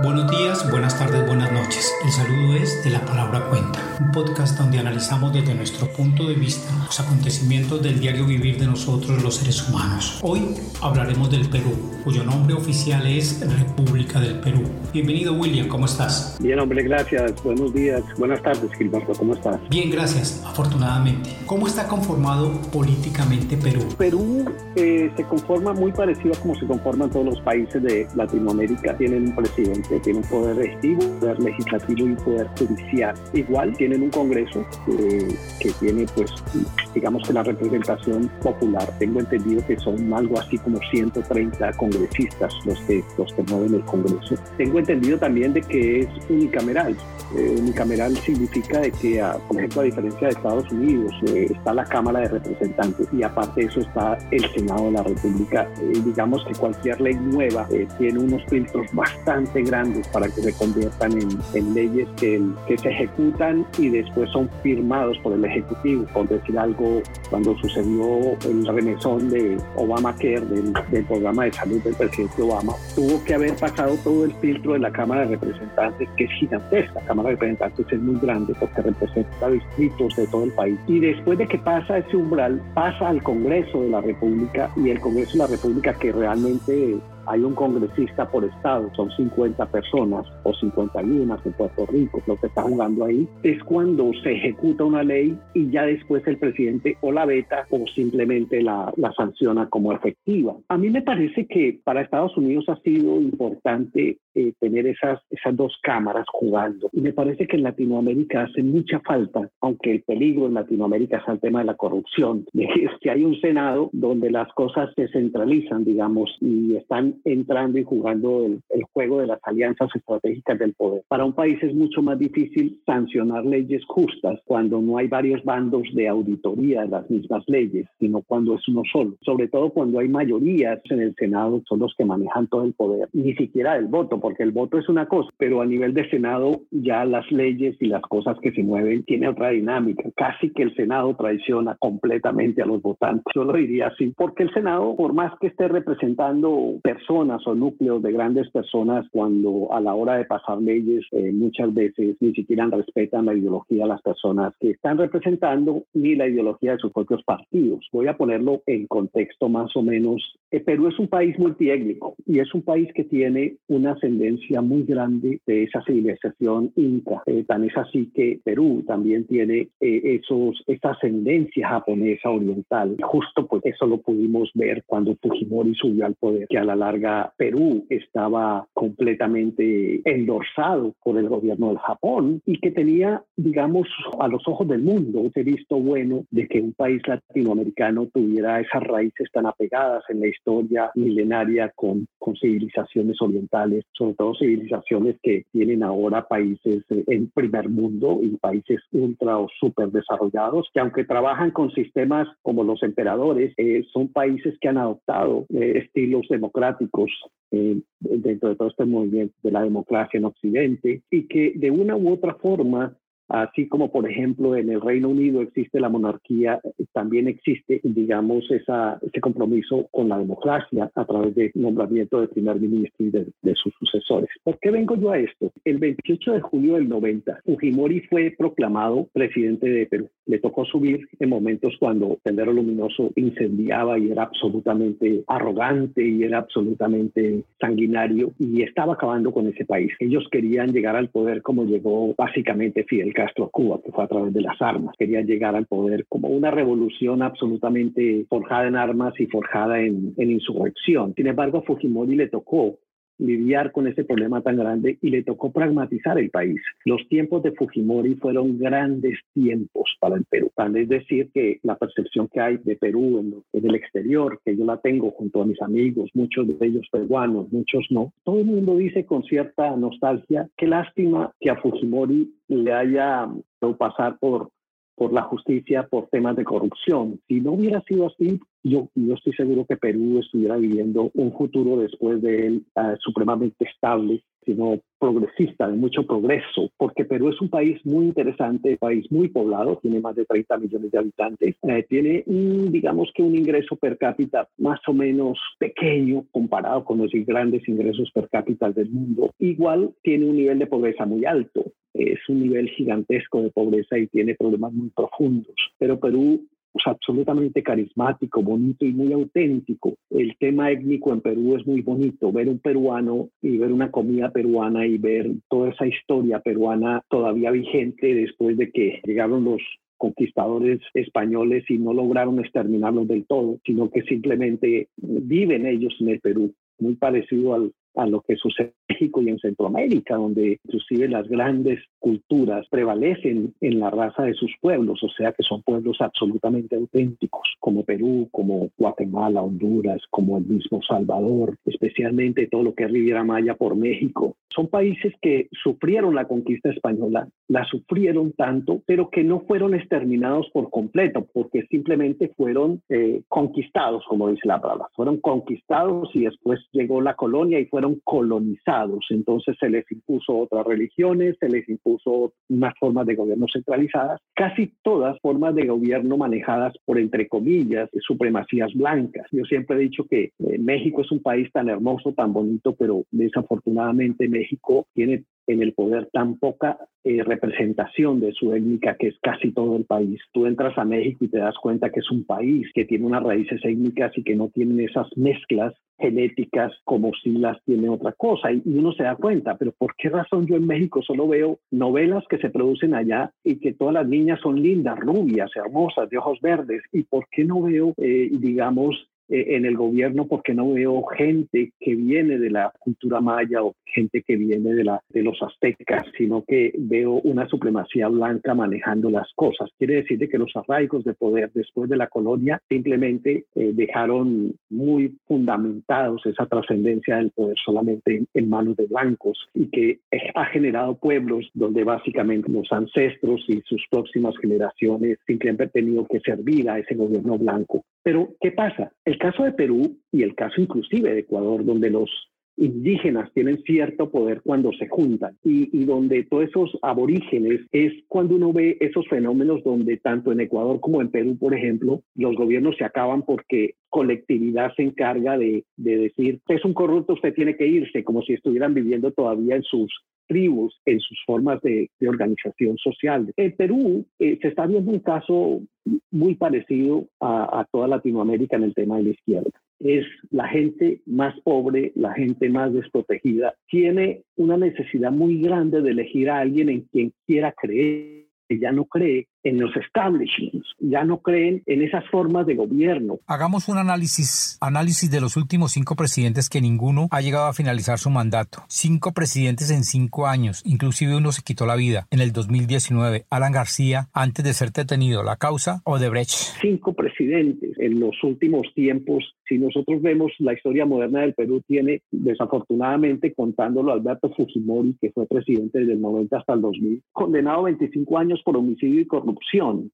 Buenos días, buenas tardes, buenas noches. El saludo es de la palabra cuenta, un podcast donde analizamos desde nuestro punto de vista los acontecimientos del diario vivir de nosotros los seres humanos. Hoy hablaremos del Perú, cuyo nombre oficial es República del Perú. Bienvenido William, ¿cómo estás? Bien, hombre, gracias. Buenos días, buenas tardes, Gilberto, ¿cómo estás? Bien, gracias, afortunadamente. ¿Cómo está conformado políticamente Perú? Perú eh, se conforma muy parecido a como se conforman todos los países de Latinoamérica. Tienen un presidente tiene un poder ejecutivo, poder legislativo y un poder judicial. Igual tienen un Congreso eh, que tiene, pues, digamos que la representación popular. Tengo entendido que son algo así como 130 congresistas los que, los que mueven el Congreso. Tengo entendido también de que es unicameral. Eh, unicameral significa de que, por ejemplo, a diferencia de Estados Unidos, eh, está la Cámara de Representantes y aparte de eso está el Senado de la República. digamos que cualquier ley nueva tiene unos filtros bastante grandes para que se conviertan en, leyes que, que, se ejecutan y después son firmados por el Ejecutivo. Por decir algo, cuando sucedió el remesón de Obamacare, del, del programa de salud del presidente Obama, tuvo que haber pasado todo el filtro de la Cámara de Representantes, que es gigantesca. La Cámara de Representantes es muy grande porque representa distritos de todo el país. Y después de que pasa ese umbral, pasa al Congreso de la República y el Congreso de la República que realmente hay un congresista por estado, son 50 personas o 51 en Puerto Rico, lo que está jugando ahí, es cuando se ejecuta una ley y ya después el presidente o la veta o simplemente la, la sanciona como efectiva. A mí me parece que para Estados Unidos ha sido importante eh, tener esas, esas dos cámaras jugando. Y me parece que en Latinoamérica hace mucha falta, aunque el peligro en Latinoamérica es el tema de la corrupción, es que hay un Senado donde las cosas se centralizan, digamos, y están entrando y jugando el, el juego de las alianzas estratégicas del poder. Para un país es mucho más difícil sancionar leyes justas cuando no hay varios bandos de auditoría de las mismas leyes, sino cuando es uno solo. Sobre todo cuando hay mayorías en el Senado, son los que manejan todo el poder, ni siquiera el voto porque el voto es una cosa, pero a nivel de Senado ya las leyes y las cosas que se mueven tienen otra dinámica. Casi que el Senado traiciona completamente a los votantes. Yo lo diría así, porque el Senado, por más que esté representando personas o núcleos de grandes personas, cuando a la hora de pasar leyes eh, muchas veces ni siquiera respetan la ideología de las personas que están representando ni la ideología de sus propios partidos. Voy a ponerlo en contexto más o menos. Eh, Perú es un país multiétnico y es un país que tiene una muy grande de esa civilización inca. Eh, tan es así que Perú también tiene eh, esos, esa ascendencia japonesa oriental. Justo pues eso lo pudimos ver cuando Fujimori subió al poder, que a la larga Perú estaba completamente endorsado por el gobierno del Japón y que tenía, digamos, a los ojos del mundo, ese visto bueno de que un país latinoamericano tuviera esas raíces tan apegadas en la historia milenaria con, con civilizaciones orientales sobre todo civilizaciones que tienen ahora países eh, en primer mundo y países ultra o súper desarrollados, que aunque trabajan con sistemas como los emperadores, eh, son países que han adoptado eh, estilos democráticos dentro de todo este movimiento de la democracia en Occidente y que de una u otra forma Así como, por ejemplo, en el Reino Unido existe la monarquía, también existe, digamos, esa, ese compromiso con la democracia a través del nombramiento de primer ministro y de, sus sucesores. ¿Por qué vengo yo a esto? El 28 de julio del 90, Fujimori fue proclamado presidente de Perú. Le tocó subir en momentos cuando Sendero Luminoso incendiaba y era absolutamente arrogante y era absolutamente sanguinario y estaba acabando con ese país. Ellos querían llegar al poder como llegó básicamente Fidel Castro Cuba, que fue a través de las armas. Quería llegar al poder como una revolución absolutamente forjada en armas y forjada en, en insurrección. Sin embargo, a Fujimori le tocó lidiar con ese problema tan grande y le tocó pragmatizar el país. Los tiempos de Fujimori fueron grandes tiempos para el Perú. Es decir, que la percepción que hay de Perú en, el exterior, que yo la tengo junto a mis amigos, muchos de ellos peruanos, muchos no, todo el mundo dice con cierta nostalgia, qué lástima que a Fujimori le haya pasar por por la justicia por temas de corrupción. Si no hubiera sido así, yo, yo estoy seguro que Perú estuviera viviendo un futuro después de él uh, supremamente estable, sino progresista, de mucho progreso, porque Perú es un país muy interesante, país muy poblado, tiene más de 30 millones de habitantes, eh, tiene, un, digamos que un ingreso per cápita más o menos pequeño comparado con los grandes ingresos per cápita del mundo. Igual tiene un nivel de pobreza muy alto, es un nivel gigantesco de pobreza y tiene problemas muy profundos, pero Perú es absolutamente carismático, bonito y muy auténtico. El tema étnico en Perú es muy bonito. Ver un peruano y ver una comida peruana y ver toda esa historia peruana todavía vigente después de que llegaron los conquistadores españoles y no lograron exterminarlos del todo, sino que simplemente viven ellos en el Perú, muy parecido al, a lo que sucede en México y en Centroamérica, donde inclusive las grandes culturas prevalecen en la raza de sus pueblos, o sea que son pueblos absolutamente auténticos, como Perú, como Guatemala, Honduras, como el mismo Salvador, especialmente todo lo que es Riviera Maya por México. Son países que sufrieron la conquista española, la sufrieron tanto, pero que no fueron exterminados por completo, porque simplemente fueron eh, conquistados, como dice la palabra, fueron conquistados y después llegó la colonia y fueron colonizados. Entonces se les impuso otras religiones, se les impuso unas formas de gobierno centralizadas, casi todas formas de gobierno manejadas por, entre comillas, supremacías blancas. Yo siempre he dicho que eh, México es un país tan hermoso, tan bonito, pero desafortunadamente México tiene en el poder tan poca eh, representación de su étnica, que es casi todo el país. Tú entras a México y te das cuenta que es un país que tiene unas raíces étnicas y que no tienen esas mezclas genéticas como si las tiene otra cosa. Y uno se da cuenta, pero ¿por qué razón yo en México solo veo novelas que se producen allá y que todas las niñas son lindas, rubias, hermosas, de ojos verdes? ¿Y por qué no veo, eh, digamos, eh, en el gobierno porque no veo gente que viene de la cultura maya o gente que viene de, la, de los aztecas, sino que veo una supremacía blanca manejando las cosas. Quiere decir que los arraigos de poder después de la colonia simplemente eh, dejaron muy fundamentados esa trascendencia del poder solamente en, manos de blancos y que ha generado pueblos donde básicamente los ancestros y sus próximas generaciones simplemente han tenido que servir a ese gobierno blanco. Pero, ¿qué pasa? El caso de Perú y el caso inclusive de Ecuador, donde los indígenas tienen cierto poder cuando se juntan y, donde todos esos aborígenes es cuando uno ve esos fenómenos donde tanto en Ecuador como en Perú, por ejemplo, los gobiernos se acaban porque colectividad se encarga de, de decir, es un corrupto, usted tiene que irse, como si estuvieran viviendo todavía en sus tribus, en sus formas de, de organización social. En Perú eh, se está viendo un caso muy parecido a, a toda Latinoamérica en el tema de la izquierda es la gente más pobre, la gente más desprotegida, tiene una necesidad muy grande de elegir a alguien en quien quiera creer, que ya no cree en los establishments, ya no creen en esas formas de gobierno. Hagamos un análisis, análisis de los últimos cinco presidentes que ninguno ha llegado a finalizar su mandato. Cinco presidentes en cinco años, inclusive uno se quitó la vida en el 2019. Alan García, antes de ser detenido, la causa Odebrecht. Cinco presidentes en los últimos tiempos. Si nosotros vemos la historia moderna del Perú, tiene desafortunadamente contándolo Alberto Fujimori, que fue presidente desde el 90 hasta el 2000, condenado a 25 años por homicidio y corrupción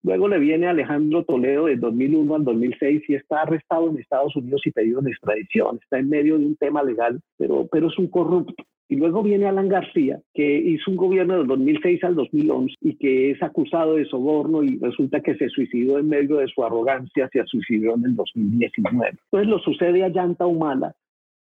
Luego le viene Alejandro Toledo de 2001 al 2006 y está arrestado en Estados Unidos y pedido en extradición. Está en medio de un tema legal, pero, pero es un corrupto. Y luego viene Alan García, que hizo un gobierno del 2006 al 2011 y que es acusado de soborno y resulta que se suicidó en medio de su arrogancia, se suicidó en el 2019. Entonces lo sucede a Llanta Humana,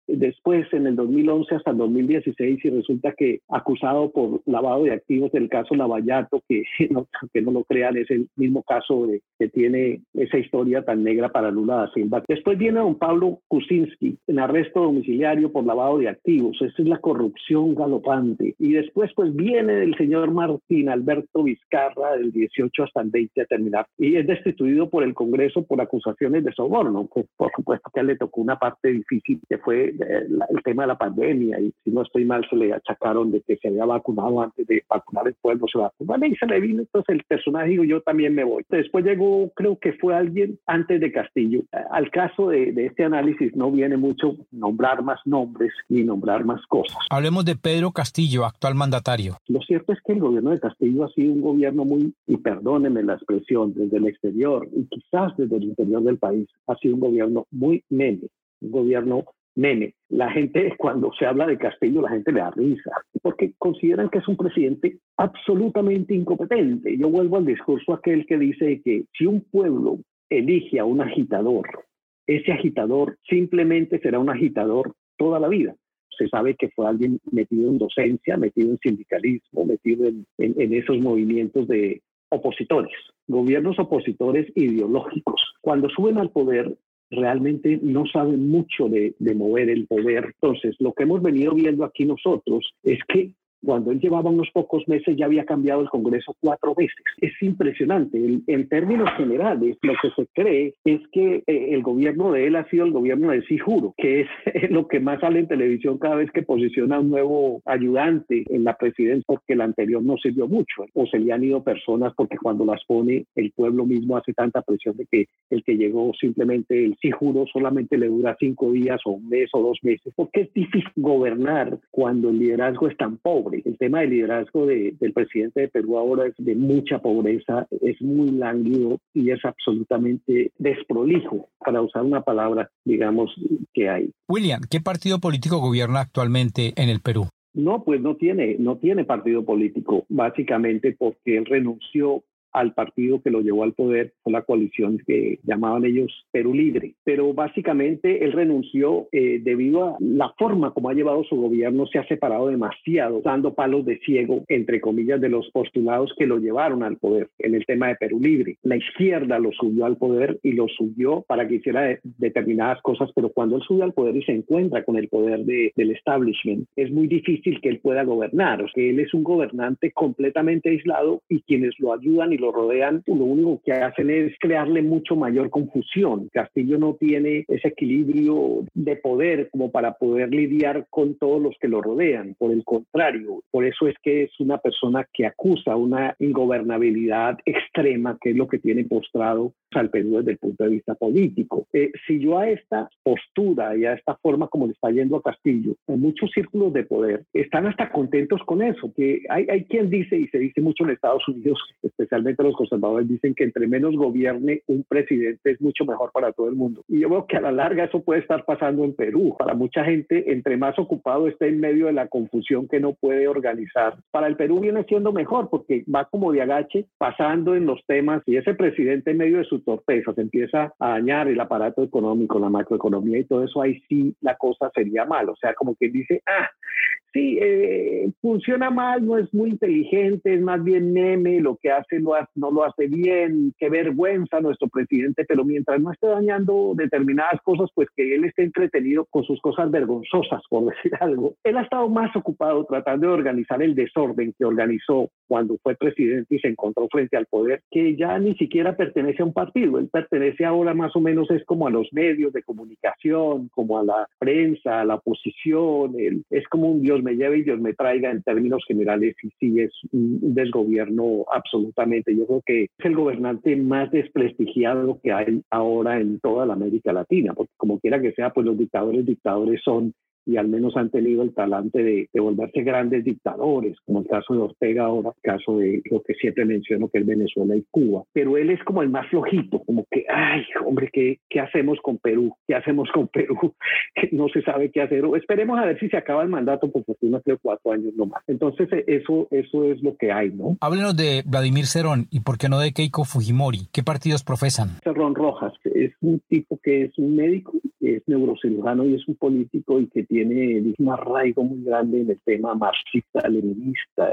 después en el 2011 hasta el 2016 y resulta que acusado por lavado de activos del caso Lavallato, que no, que no lo crean, es el mismo caso de, que tiene esa historia tan negra para Lula da Silva. Después viene don Pablo Kuczynski en arresto domiciliario por lavado de activos. Esa es la corrupción galopante. Y después pues viene el señor Martín Alberto Vizcarra del 18 hasta el 20 a terminar y es destituido por el Congreso por acusaciones de soborno. Pues por supuesto que le tocó una parte difícil que fue el tema de la pandemia y si no estoy mal se le achacaron de que se había vacunado antes de vacunar el pueblo, se vacunó y se le vino entonces el personaje digo yo también me voy. Después llegó, creo que fue alguien antes de Castillo. Al caso de, de este análisis no viene mucho nombrar más nombres ni nombrar más cosas. Hablemos de Pedro Castillo, actual mandatario. Lo cierto es que el gobierno de Castillo ha sido un gobierno muy, y perdónenme la expresión, desde el exterior y quizás desde el interior del país, ha sido un gobierno muy meme, un gobierno meme. La gente, cuando se habla de Castillo, la gente le da risa, porque consideran que es un presidente absolutamente incompetente. Yo vuelvo al discurso aquel que dice que si un pueblo elige a un agitador, ese agitador simplemente será un agitador toda la vida. Se sabe que fue alguien metido en docencia, metido en sindicalismo, metido en, en esos movimientos de opositores, gobiernos opositores ideológicos. Cuando suben al poder, realmente no saben mucho de, de, mover el poder. Entonces, lo que hemos venido viendo aquí nosotros es que cuando él llevaba unos pocos meses ya había cambiado el Congreso cuatro veces. Es impresionante. En, términos generales, lo que se cree es que eh, el gobierno de él ha sido el gobierno de sí juro, que es lo que más sale en televisión cada vez que posiciona un nuevo ayudante en la presidencia, porque el anterior no sirvió mucho, o se le han ido personas porque cuando las pone el pueblo mismo hace tanta presión de que el que llegó simplemente el sí juro solamente le dura cinco días o un mes o dos meses, porque es difícil gobernar cuando el liderazgo es tan pobre el tema del liderazgo del presidente de Perú ahora es de mucha pobreza, es muy lánguido y es absolutamente desprolijo, para usar una palabra, digamos, que hay. William, ¿qué partido político gobierna actualmente en el Perú? No, pues no tiene, no tiene partido político, básicamente porque él renunció al partido que lo llevó al poder, fue la coalición que llamaban ellos Perú Libre. Pero básicamente él renunció eh, debido a la forma como ha llevado su gobierno, se ha separado demasiado, dando palos de ciego, entre comillas, de los postulados que lo llevaron al poder en el tema de Perú Libre. La izquierda lo subió al poder y lo subió para que hiciera determinadas cosas, pero cuando él sube al poder y se encuentra con el poder del establishment, es muy difícil que él pueda gobernar. O sea, él es un gobernante completamente aislado y quienes lo ayudan y lo rodean, lo único que hacen es crearle mucho mayor confusión. Castillo no tiene ese equilibrio de poder como para poder lidiar con todos los que lo rodean. Por el contrario, por eso es que es una persona que acusa una ingobernabilidad extrema, que es lo que tiene postrado al Perú desde el punto de vista político. Eh, si yo a esta postura y a esta forma como le está yendo a Castillo, en muchos círculos de poder están hasta contentos con eso, que hay, hay quien dice, y se dice mucho en Estados Unidos, especialmente los conservadores, dicen que entre menos gobierne un presidente es mucho mejor para todo el mundo. Y yo veo que a la larga eso puede estar pasando en Perú. Para mucha gente, entre más ocupado esté en medio de la confusión que no puede organizar, para el Perú viene siendo mejor porque va como de agache pasando en los temas y ese presidente en medio de su torpeza se empieza a dañar el aparato económico, la macroeconomía y todo eso, ahí sí la cosa sería mal. O sea, como que dice, ah, sí, eh, funciona mal, no es muy inteligente, es más bien meme, lo que hace no, no lo hace bien, qué vergüenza nuestro presidente, pero mientras no esté dañando determinadas cosas, pues que él esté entretenido con sus cosas vergonzosas, por decir algo. Él ha estado más ocupado tratando de organizar el desorden que organizó cuando fue presidente y se encontró frente al poder, que ya ni siquiera pertenece a un partido, él pertenece ahora más o menos es como a los medios de comunicación, como a la prensa, a la oposición, él, es como un Dios me lleve y Dios me traiga en términos generales y sí es un desgobierno absolutamente. Yo creo que es el gobernante más desprestigiado que hay ahora en toda la América Latina, porque como quiera que sea, pues los dictadores, dictadores son y al menos han tenido el talante de, volverse grandes dictadores, como el caso de Ortega ahora, el caso de lo que siempre menciono que es Venezuela y Cuba. Pero él es como el más flojito, como que, ay, hombre, ¿qué, qué hacemos con Perú? ¿Qué hacemos con Perú? no se sabe qué hacer. Esperemos a ver si se acaba el mandato, por fortuna creo cuatro años nomás. Entonces, eso, eso es lo que hay, ¿no? Háblenos de Vladimir Cerón y por qué no de Keiko Fujimori. ¿Qué partidos profesan? Cerrón Rojas es un tipo que es un médico, es neurocirujano y es un político y que tiene tiene un arraigo muy grande en el tema marxista, leninista.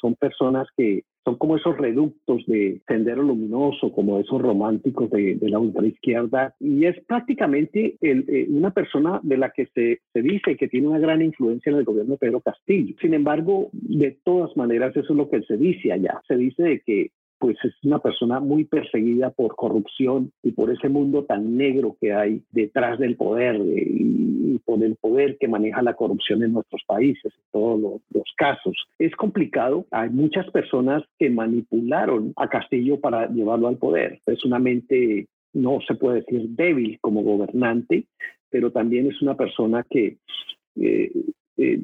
son personas que son como esos reductos de sendero luminoso, como esos románticos de, la ultraizquierda, y es prácticamente eh, una persona de la que se, se, dice que tiene una gran influencia en el gobierno de Pedro Castillo. Sin embargo, de todas maneras, eso es lo que se dice allá. Se dice de que pues es una persona muy perseguida por corrupción y por ese mundo tan negro que hay detrás del poder y, por el poder que maneja la corrupción en nuestros países, en todos los, casos. Es complicado, hay muchas personas que manipularon a Castillo para llevarlo al poder. Es una mente, no se puede decir débil como gobernante, pero también es una persona que eh, eh,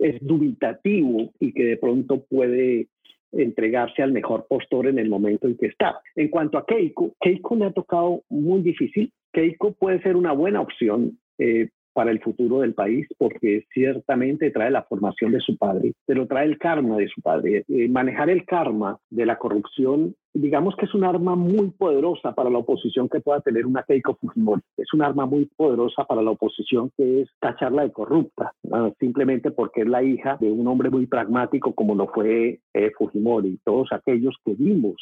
es, dubitativo y que de pronto puede entregarse al mejor postor en el momento en que está. En cuanto a Keiko, Keiko le ha tocado muy difícil. Keiko puede ser una buena opción eh, para el futuro del país, porque ciertamente trae la formación de su padre, pero trae el karma de su padre. Eh, manejar el karma de la corrupción, digamos que es un arma muy poderosa para la oposición que pueda tener una Keiko Fujimori. Es un arma muy poderosa para la oposición que es tacharla de corrupta, simplemente porque es la hija de un hombre muy pragmático como lo fue eh, Fujimori. Todos aquellos que vimos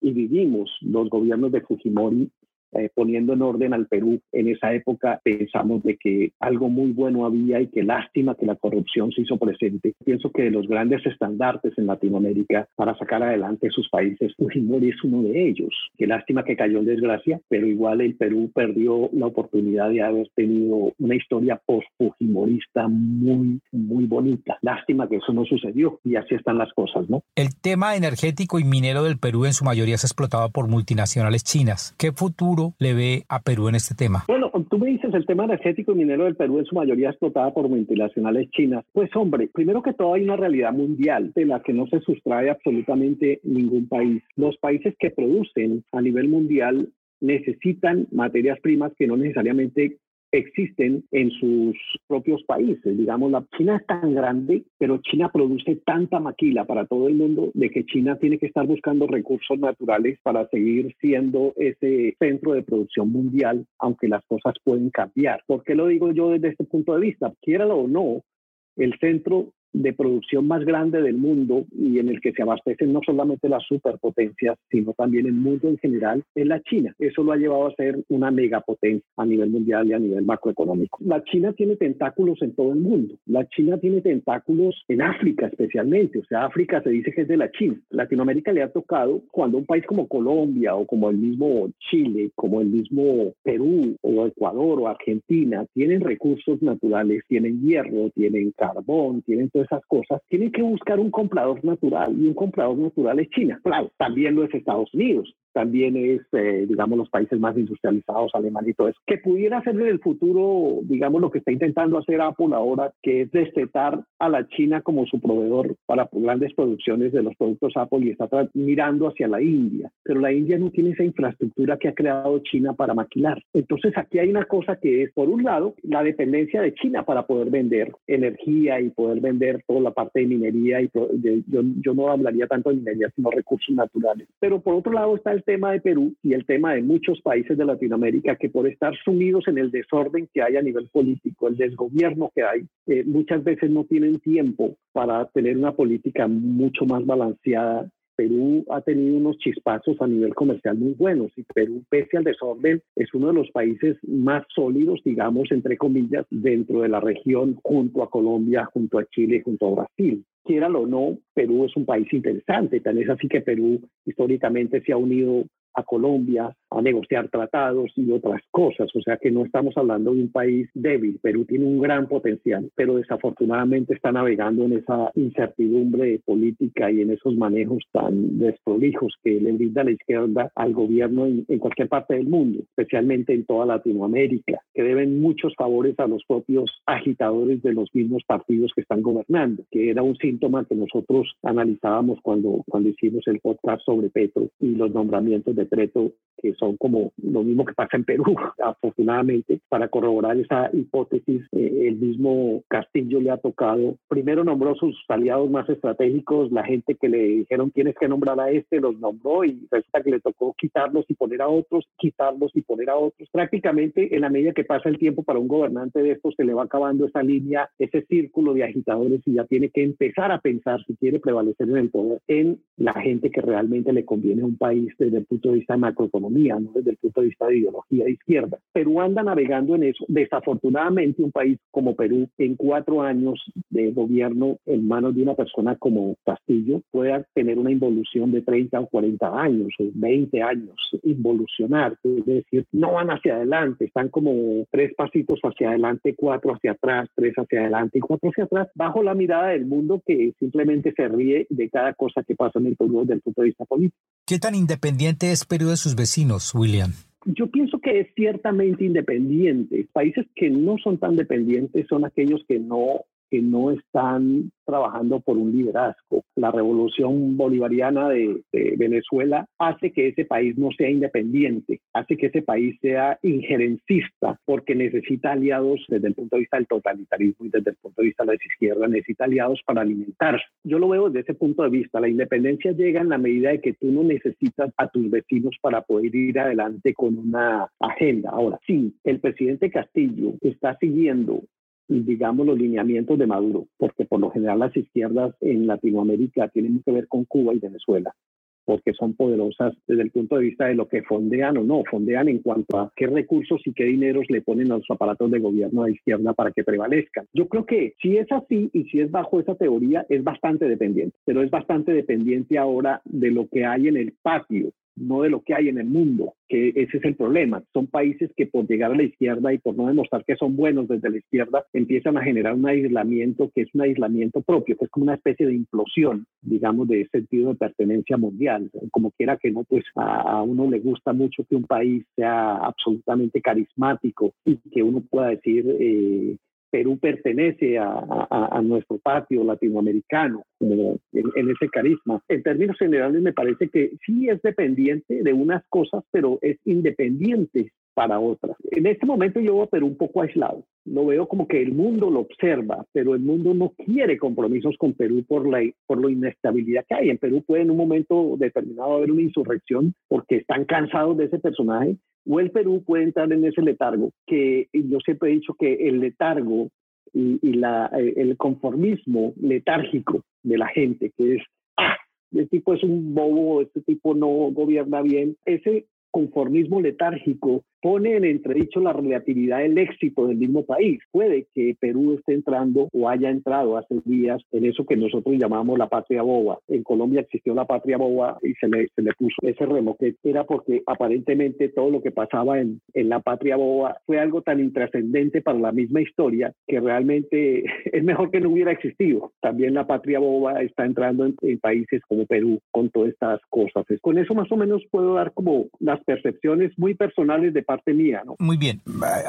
y vivimos los gobiernos de Fujimori eh, poniendo en orden al Perú en esa época, pensamos de que algo muy bueno había y que lástima que la corrupción se hizo presente. Pienso que de los grandes estandartes en Latinoamérica para sacar adelante sus países, Fujimori es uno de ellos. Qué lástima que cayó en desgracia, pero igual el Perú perdió la oportunidad de haber tenido una historia post-fujimorista muy, muy bonita. Lástima que eso no sucedió y así están las cosas, ¿no? El tema energético y minero del Perú en su mayoría es explotado por multinacionales chinas. ¿Qué futuro le ve a Perú en este tema? Bueno, tú me dices el tema energético y minero del Perú en su mayoría explotada por multinacionales chinas. Pues hombre, primero que todo hay una realidad mundial de la que no se sustrae absolutamente ningún país. Los países que producen a nivel mundial necesitan materias primas que no necesariamente existen en sus propios países. Digamos, la China es tan grande, pero China produce tanta maquila para todo el mundo de que China tiene que estar buscando recursos naturales para seguir siendo ese centro de producción mundial, aunque las cosas pueden cambiar. ¿Por qué lo digo yo desde este punto de vista? Quiéralo o no, el centro de producción más grande del mundo y en el que se abastecen no solamente las superpotencias, sino también el mundo en general, es la China. Eso lo ha llevado a ser una megapotencia a nivel mundial y a nivel macroeconómico. La China tiene tentáculos en todo el mundo. La China tiene tentáculos en África especialmente. O sea, África se dice que es de la China. Latinoamérica le ha tocado cuando un país como Colombia o como el mismo Chile, como el mismo Perú o Ecuador o Argentina tienen recursos naturales, tienen hierro, tienen carbón, tienen todo esas cosas, tienen que buscar un comprador natural y un comprador natural es China. Claro, también lo es Estados Unidos, también es, eh, digamos, los países más industrializados, Alemania y todo eso, que pudiera ser en el futuro, digamos, lo que está intentando hacer Apple ahora, que es destetar a la China como su proveedor para grandes producciones de los productos Apple y está mirando hacia la India. Pero la India no tiene esa infraestructura que ha creado China para maquilar. Entonces aquí hay una cosa que es, por un lado, la dependencia de China para poder vender energía y poder vender toda la parte de minería. y yo, yo no hablaría tanto de minería, sino recursos naturales. Pero por otro lado está el tema de Perú y el tema de muchos países de Latinoamérica que por estar sumidos en el desorden que hay a nivel político, el desgobierno que hay, eh, muchas veces no tienen tiempo para tener una política mucho más balanceada. Perú ha tenido unos chispazos a nivel comercial muy buenos y Perú, pese al desorden, es uno de los países más sólidos, digamos, entre comillas, dentro de la región, junto a Colombia, junto a Chile, junto a Brasil quieralo o no, Perú es un país interesante. Tal es así que Perú históricamente se ha unido a Colombia a negociar tratados y otras cosas. O sea que no estamos hablando de un país débil. Perú tiene un gran potencial, pero desafortunadamente está navegando en esa incertidumbre política y en esos manejos tan desprolijos que le brinda la izquierda al gobierno en, en cualquier parte del mundo, especialmente en toda Latinoamérica, que deben muchos favores a los propios agitadores de los mismos partidos que están gobernando, que era un síntoma que nosotros analizábamos cuando, cuando hicimos el podcast sobre Petro y los nombramientos de decreto que son como lo mismo que pasa en Perú, afortunadamente, para corroborar esa hipótesis. Eh, el mismo Castillo le ha tocado, primero nombró sus aliados más estratégicos, la gente que le dijeron tienes que nombrar a este, los nombró y resulta que le tocó quitarlos y poner a otros, quitarlos y poner a otros. Prácticamente en la medida que pasa el tiempo para un gobernante de estos se le va acabando esa línea, ese círculo de agitadores y ya tiene que empezar a pensar si quiere prevalecer en el poder en la gente que realmente le conviene a un país desde el punto de vista de macroeconomía desde el punto de vista de ideología de izquierda. Perú anda navegando en eso. Desafortunadamente, un país como Perú, en cuatro años de gobierno en manos de una persona como Castillo, pueda tener una involución de 30 o 40 años o 20 años, involucionar, es decir, no van hacia adelante, están como tres pasitos hacia adelante, cuatro hacia atrás, tres hacia adelante y cuatro hacia atrás, bajo la mirada del mundo que simplemente se ríe de cada cosa que pasa en el Perú desde el punto de vista político. ¿Qué tan independiente es Perú de sus vecinos, William? Yo pienso que es ciertamente independiente. Países que no son tan dependientes son aquellos que no que no están trabajando por un liderazgo. La revolución bolivariana de, Venezuela hace que ese país no sea independiente, hace que ese país sea injerencista, porque necesita aliados desde el punto de vista del totalitarismo y desde el punto de vista de la izquierda, necesita aliados para alimentarse. Yo lo veo desde ese punto de vista. La independencia llega en la medida de que tú no necesitas a tus vecinos para poder ir adelante con una agenda. Ahora, sí, el presidente Castillo está siguiendo digamos, los lineamientos de Maduro, porque por lo general las izquierdas en Latinoamérica tienen que ver con Cuba y Venezuela, porque son poderosas desde el punto de vista de lo que fondean o no, fondean en cuanto a qué recursos y qué dineros le ponen a los aparatos de gobierno de izquierda para que prevalezcan. Yo creo que si es así y si es bajo esa teoría, es bastante dependiente, pero es bastante dependiente ahora de lo que hay en el patio no de lo que hay en el mundo, que ese es el problema. Son países que por llegar a la izquierda y por no demostrar que son buenos desde la izquierda, empiezan a generar un aislamiento que es un aislamiento propio, que es como una especie de implosión, digamos, de sentido de pertenencia mundial. Como quiera que no, pues a, uno le gusta mucho que un país sea absolutamente carismático y que uno pueda decir... Eh, Perú pertenece a, nuestro patio latinoamericano en, ese carisma. En términos generales me parece que sí es dependiente de unas cosas, pero es independiente para otras. En este momento yo veo Perú un poco aislado. Lo veo como que el mundo lo observa, pero el mundo no quiere compromisos con Perú por la, por la inestabilidad que hay. En Perú puede en un momento determinado haber una insurrección porque están cansados de ese personaje o el Perú puede entrar en ese letargo, que yo siempre he dicho que el letargo y, la, eh, el conformismo letárgico de la gente, que es, ah, este tipo es un bobo, este tipo no gobierna bien, ese conformismo letárgico pone en entredicho la relatividad del éxito del mismo país. Puede que Perú esté entrando o haya entrado hace días en eso que nosotros llamamos la patria boba. En Colombia existió la patria boba y se le, se le puso ese remo, que era porque aparentemente todo lo que pasaba en, en la patria boba fue algo tan intrascendente para la misma historia que realmente es mejor que no hubiera existido. También la patria boba está entrando en, en países como Perú con todas estas cosas. Con eso más o menos puedo dar como las percepciones muy personales de mía. ¿no? Muy bien.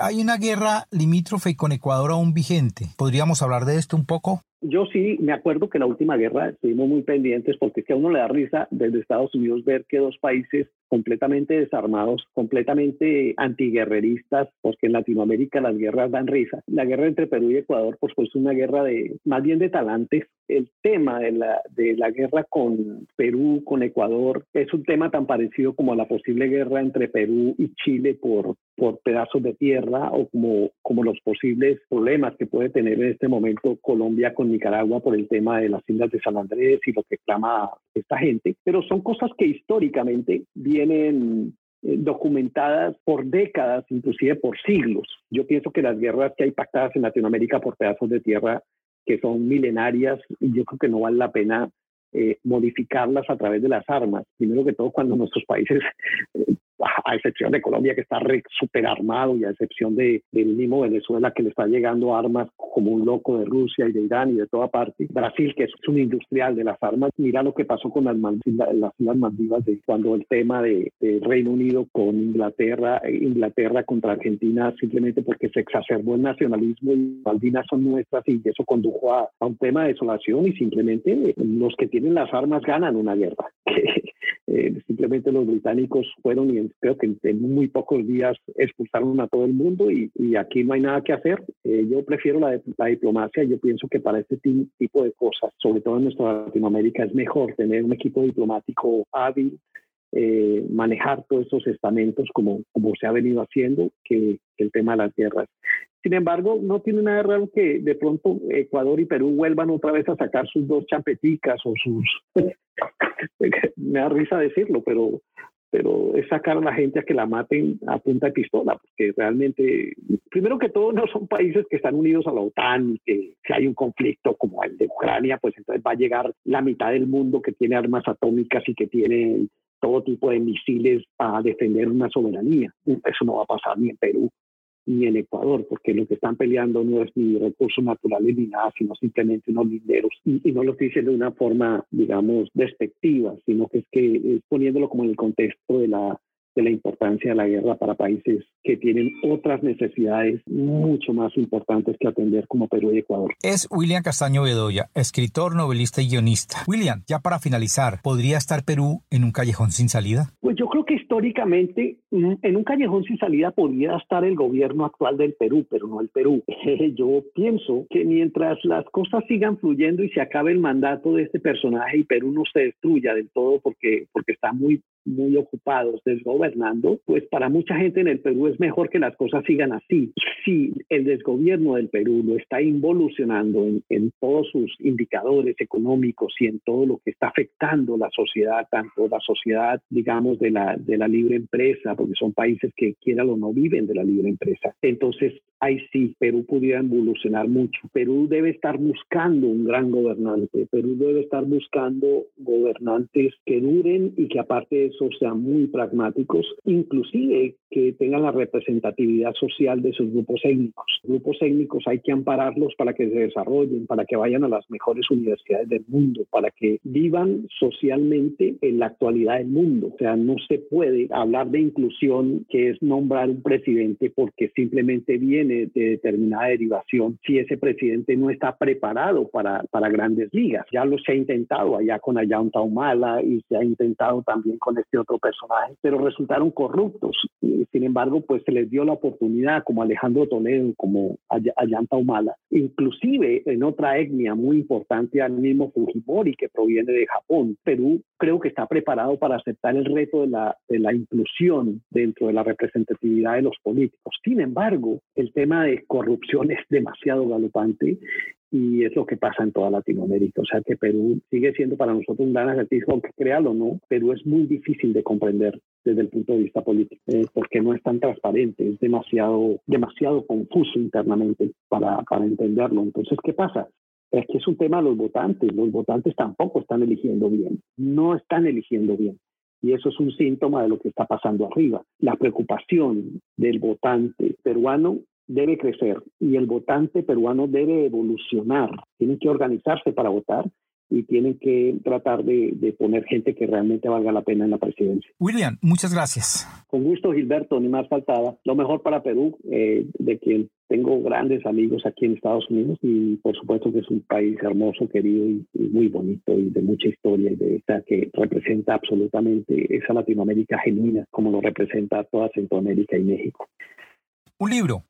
Hay una guerra limítrofe con Ecuador aún vigente. ¿Podríamos hablar de esto un poco? Yo sí me acuerdo que en la última guerra estuvimos muy pendientes porque es que a uno le da risa desde Estados Unidos ver que dos países completamente desarmados, completamente antiguerreristas, porque en Latinoamérica las guerras dan risa. La guerra entre Perú y Ecuador, pues fue una guerra de más bien de talantes. El tema de la, de la guerra con Perú, con Ecuador, es un tema tan parecido como la posible guerra entre Perú y Chile por, por pedazos de tierra o como, como los posibles problemas que puede tener en este momento Colombia con Nicaragua por el tema de las islas de San Andrés y lo que clama esta gente. Pero son cosas que históricamente vienen eh, documentadas por décadas, inclusive por siglos. Yo pienso que las guerras que hay pactadas en Latinoamérica por pedazos de tierra que son milenarias, yo creo que no vale la pena eh, modificarlas a través de las armas. Primero que todo, cuando nuestros países eh, a excepción de Colombia que está súper armado y a excepción de, del mismo Venezuela que le está llegando armas como un loco de Rusia y de Irán y de toda parte. Brasil, que es un industrial de las armas, mira lo que pasó con las, las Islas Maldivas de cuando el tema de, Reino Unido con Inglaterra, Inglaterra contra Argentina, simplemente porque se exacerbó el nacionalismo y Malvinas son nuestras y eso condujo a, un tema de desolación y simplemente los que tienen las armas ganan una guerra. Eh, simplemente los británicos fueron y creo que en, muy pocos días expulsaron a todo el mundo y, aquí no hay nada que hacer. Eh, yo prefiero la, la, diplomacia. Yo pienso que para este tipo de cosas, sobre todo en nuestra Latinoamérica, es mejor tener un equipo diplomático hábil, eh, manejar todos esos estamentos como, como se ha venido haciendo que, el tema de las guerras. Sin embargo, no tiene nada raro que de pronto Ecuador y Perú vuelvan otra vez a sacar sus dos champeticas o sus... Me da risa decirlo, pero pero es sacar a la gente a que la maten a punta de pistola, porque realmente, primero que todo, no son países que están unidos a la OTAN, que si hay un conflicto como el de Ucrania, pues entonces va a llegar la mitad del mundo que tiene armas atómicas y que tiene todo tipo de misiles para defender una soberanía. Eso no va a pasar ni en Perú ni en Ecuador, porque lo que están peleando no es ni recursos naturales ni nada, sino simplemente unos linderos. Y, no lo estoy diciendo de una forma, digamos, despectiva, sino que es que es poniéndolo como en el contexto de la de la importancia de la guerra para países que tienen otras necesidades mucho más importantes que atender como Perú y Ecuador. Es William Castaño Bedoya, escritor, novelista y guionista. William, ya para finalizar, ¿podría estar Perú en un callejón sin salida? Pues yo creo que históricamente mm, en un callejón sin salida podría estar el gobierno actual del Perú, pero no el Perú. Yo pienso que mientras las cosas sigan fluyendo y se acabe el mandato de este personaje y Perú no se destruya del todo porque, porque está muy muy ocupados desgobernando, pues para mucha gente en el Perú es mejor que las cosas sigan así. Si el desgobierno del Perú lo está involucionando en, todos sus indicadores económicos y en todo lo que está afectando la sociedad, tanto la sociedad, digamos, de la, de la libre empresa, porque son países que quieran o no viven de la libre empresa. Entonces, ahí sí, Perú pudiera evolucionar mucho. Perú debe estar buscando un gran gobernante. Perú debe estar buscando gobernantes que duren y que aparte de eso sean muy pragmáticos, inclusive que tengan la representatividad social de sus grupos étnicos. Grupos étnicos hay que ampararlos para que se desarrollen, para que vayan a las mejores universidades del mundo, para que vivan socialmente en la actualidad del mundo. O sea, no se puede hablar de inclusión, que es nombrar un presidente porque simplemente viene de determinada derivación, si ese presidente no está preparado para, para grandes ligas. Ya lo se ha intentado allá con Ayanta Humala y se ha intentado también con este otro personaje, pero resultaron corruptos. Sin embargo, pues se les dio la oportunidad, como Alejandro Toledo, como Ayanta Humala, inclusive en otra etnia muy importante al mismo Fujimori, que proviene de Japón. Perú creo que está preparado para aceptar el reto de la, de la inclusión dentro de la representatividad de los políticos. Sin embargo, el tema de corrupción es demasiado galopante y es lo que pasa en toda Latinoamérica. O sea que Perú sigue siendo para nosotros un gran acertijo, aunque créalo o no, Perú es muy difícil de comprender desde el punto de vista político, eh, porque no es tan transparente, es demasiado, demasiado confuso internamente para, para entenderlo. Entonces, ¿qué pasa? Es que es un tema de los votantes, los votantes tampoco están eligiendo bien, no están eligiendo bien. Y eso es un síntoma de lo que está pasando arriba. La preocupación del votante peruano debe crecer y el votante peruano debe evolucionar. Tienen que organizarse para votar y tienen que tratar de, poner gente que realmente valga la pena en la presidencia. William, muchas gracias. Con gusto, Gilberto, ni más faltaba. Lo mejor para Perú, eh, de quien tengo grandes amigos aquí en Estados Unidos y por supuesto que es un país hermoso, querido y, muy bonito y de mucha historia y de esta que representa absolutamente esa Latinoamérica genuina como lo representa toda Centroamérica y México. Un libro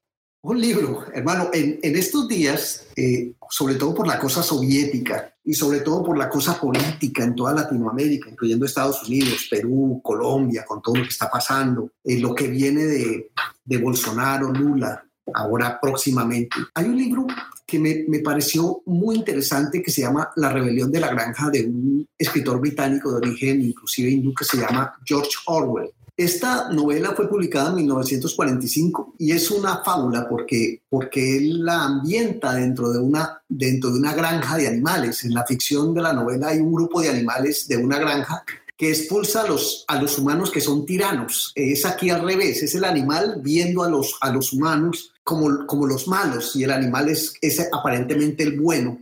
un libro, hermano, en, estos días, eh, sobre todo por la cosa soviética y sobre todo por la cosa política en toda Latinoamérica, incluyendo Estados Unidos, Perú, Colombia, con todo lo que está pasando, eh, lo que viene de, Bolsonaro, Lula, ahora próximamente. Hay un libro que me, me, pareció muy interesante que se llama La rebelión de la granja de un escritor británico de origen inclusive hindú que se llama George Orwell. Esta novela fue publicada en 1945 y es una fábula porque, porque él la ambienta dentro de, una, dentro de una granja de animales. En la ficción de la novela hay un grupo de animales de una granja que expulsa a los, a los humanos que son tiranos. Es aquí al revés, es el animal viendo a los, a los humanos como, como los malos y el animal es, es aparentemente el bueno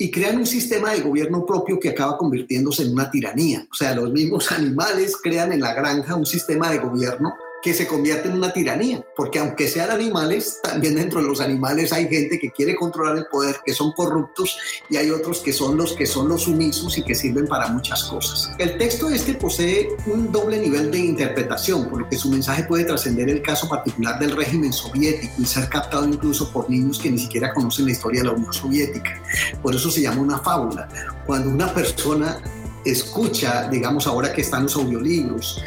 y crean un sistema de gobierno propio que acaba convirtiéndose en una tiranía. O sea, los mismos animales crean en la granja un sistema de gobierno que se convierte en una tiranía, porque aunque sean animales, también dentro de los animales hay gente que quiere controlar el poder, que son corruptos, y hay otros que son los que son los sumisos y que sirven para muchas cosas. El texto este posee un doble nivel de interpretación, por lo que su mensaje puede trascender el caso particular del régimen soviético y ser captado incluso por niños que ni siquiera conocen la historia de la Unión Soviética. Por eso se llama una fábula. Cuando una persona escucha, digamos ahora que están los audiolibros,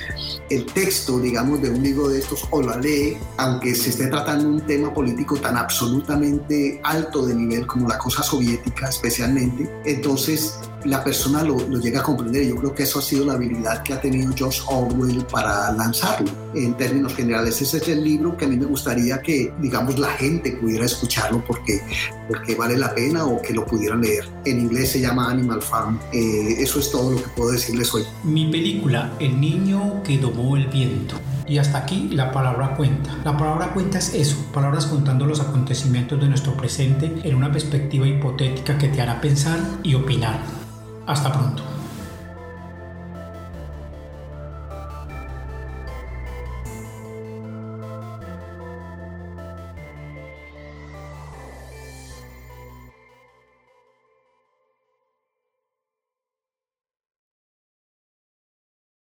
el texto, digamos, de un libro de estos o la lee, aunque se esté tratando un tema político tan absolutamente alto de nivel como la cosa soviética especialmente, entonces la persona lo, lo llega a comprender. Yo creo que eso ha sido la habilidad que ha tenido George Orwell para lanzarlo. En términos generales, ese es el libro que a mí me gustaría que, digamos, la gente pudiera escucharlo porque, porque vale la pena o que lo pudieran leer. En inglés se llama Animal Farm. Eh, eso es todo lo que puedo decirles hoy. Mi película, El niño que domó el viento. Y hasta aquí la palabra cuenta. La palabra cuenta es eso, palabras contando los acontecimientos de nuestro presente en una perspectiva hipotética que te hará pensar y opinar. Hasta pronto.